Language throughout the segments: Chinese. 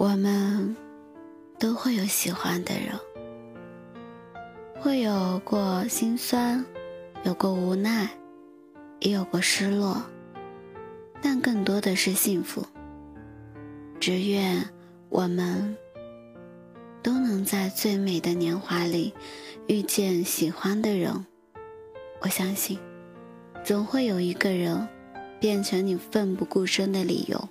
我们都会有喜欢的人，会有过心酸，有过无奈，也有过失落，但更多的是幸福。只愿我们都能在最美的年华里遇见喜欢的人。我相信，总会有一个人变成你奋不顾身的理由。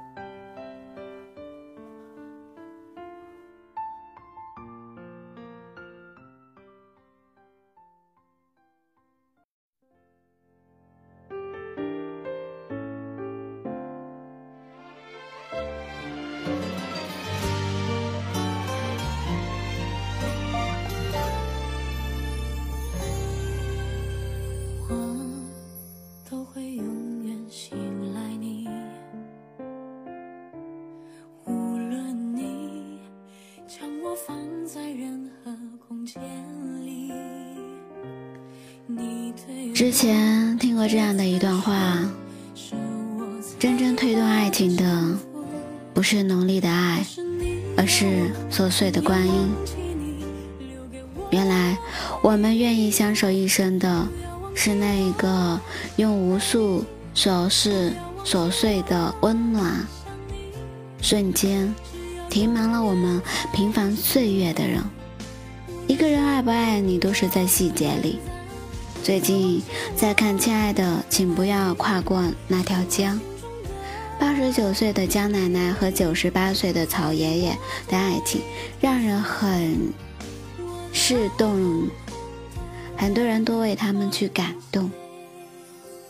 之前听过这样的一段话：真正推动爱情的，不是浓烈的爱，而是琐碎的光阴。原来，我们愿意相守一生的，是那一个用无数琐事、琐碎的温暖瞬间，填满了我们平凡岁月的人。一个人爱不爱你，都是在细节里。最近在看《亲爱的，请不要跨过那条江》。八十九岁的江奶奶和九十八岁的曹爷爷的爱情，让人很是动，很多人都为他们去感动。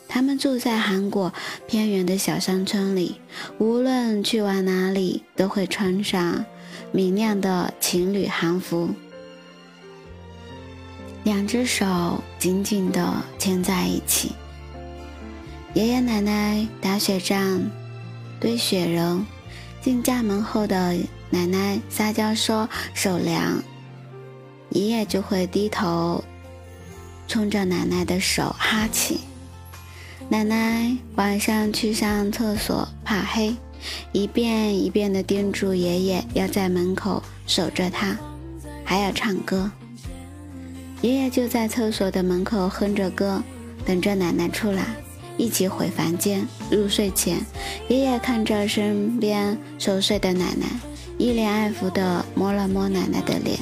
他们住在韩国偏远的小山村里，无论去往哪里，都会穿上明亮的情侣韩服。两只手紧紧地牵在一起。爷爷奶奶打雪仗，堆雪人，进家门后的奶奶撒娇说手凉，爷爷就会低头冲着奶奶的手哈气。奶奶晚上去上厕所怕黑，一遍一遍地叮嘱爷爷要在门口守着他，还要唱歌。爷爷就在厕所的门口哼着歌，等着奶奶出来，一起回房间入睡前。爷爷看着身边熟睡的奶奶，一脸爱抚地摸了摸奶奶的脸。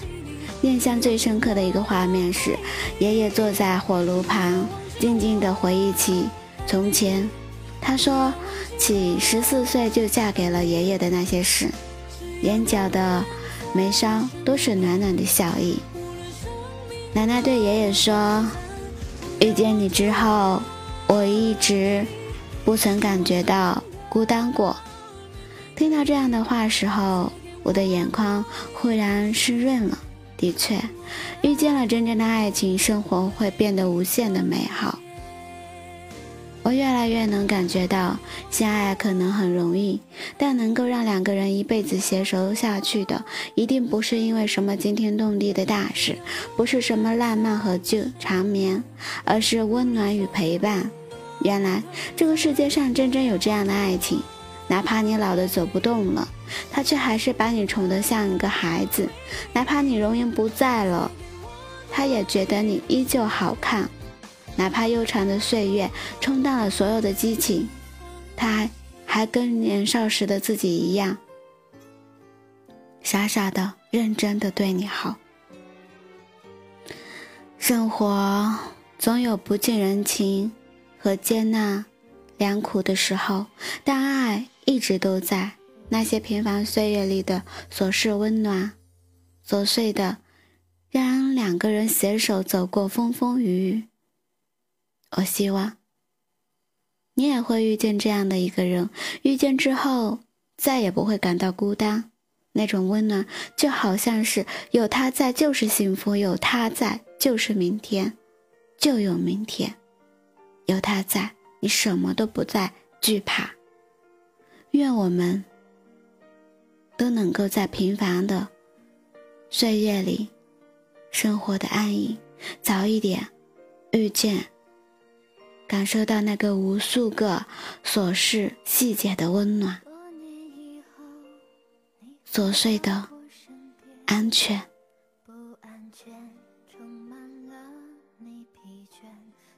印象最深刻的一个画面是，爷爷坐在火炉旁，静静地回忆起从前。他说起十四岁就嫁给了爷爷的那些事，眼角的眉梢都是暖暖的笑意。奶奶对爷爷说：“遇见你之后，我一直不曾感觉到孤单过。”听到这样的话时候，我的眼眶忽然湿润了。的确，遇见了真正的爱情，生活会变得无限的美好。我越来越能感觉到，相爱可能很容易，但能够让两个人一辈子携手下去的，一定不是因为什么惊天动地的大事，不是什么浪漫和旧长眠，而是温暖与陪伴。原来这个世界上真正有这样的爱情，哪怕你老的走不动了，他却还是把你宠得像一个孩子；哪怕你容颜不在了，他也觉得你依旧好看。哪怕悠长的岁月冲淡了所有的激情，他还跟年少时的自己一样，傻傻的、认真的对你好。生活总有不近人情和接纳良苦的时候，但爱一直都在。那些平凡岁月里的琐事温暖，琐碎的，让两个人携手走过风风雨雨。我希望你也会遇见这样的一个人，遇见之后再也不会感到孤单。那种温暖就好像是有他在就是幸福，有他在就是明天，就有明天。有他在，你什么都不再惧怕。愿我们。都能够在平凡的岁月里生活的安逸，早一点遇见，感受到那个无数个琐事细节的温暖，琐碎的安全。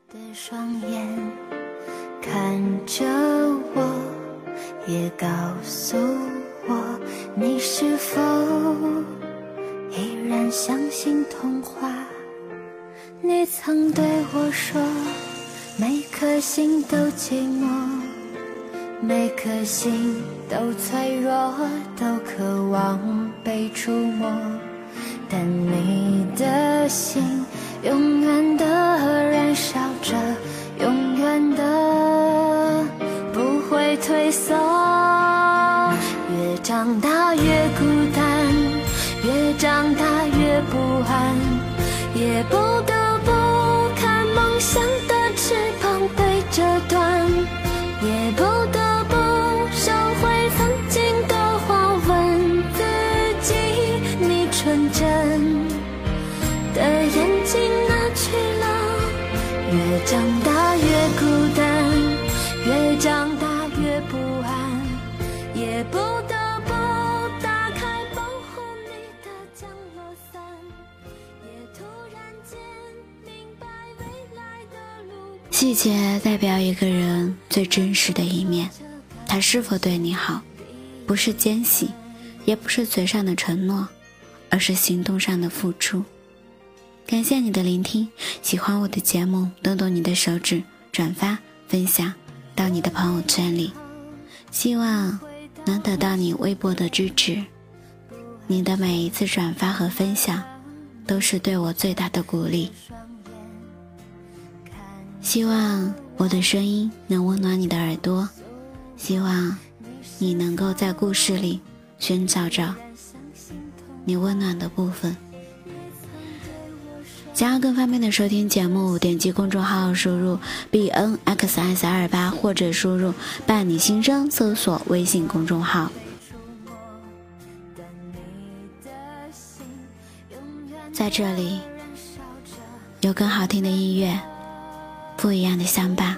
的双眼看着我，也告诉。我，你是否依然相信童话？你曾对我说，每颗心都寂寞，每颗心都脆弱，都渴望被触摸。但你的心永远的燃烧着，永远的不会退缩。越长大越孤单，越长大越不安，也不得长大越孤单，越长大越不安，也不得不打开保护你的降落伞。细节代表一个人最真实的一面，他是否对你好，不是奸细，也不是嘴上的承诺，而是行动上的付出。感谢你的聆听，喜欢我的节目，动动你的手指，转发分享到你的朋友圈里，希望能得到你微博的支持。你的每一次转发和分享，都是对我最大的鼓励。希望我的声音能温暖你的耳朵，希望你能够在故事里寻找着你温暖的部分。想要更方便的收听节目，点击公众号输入 b n x s 二八，或者输入“伴你心声”，搜索微信公众号。在这里有更好听的音乐。不一样的相伴。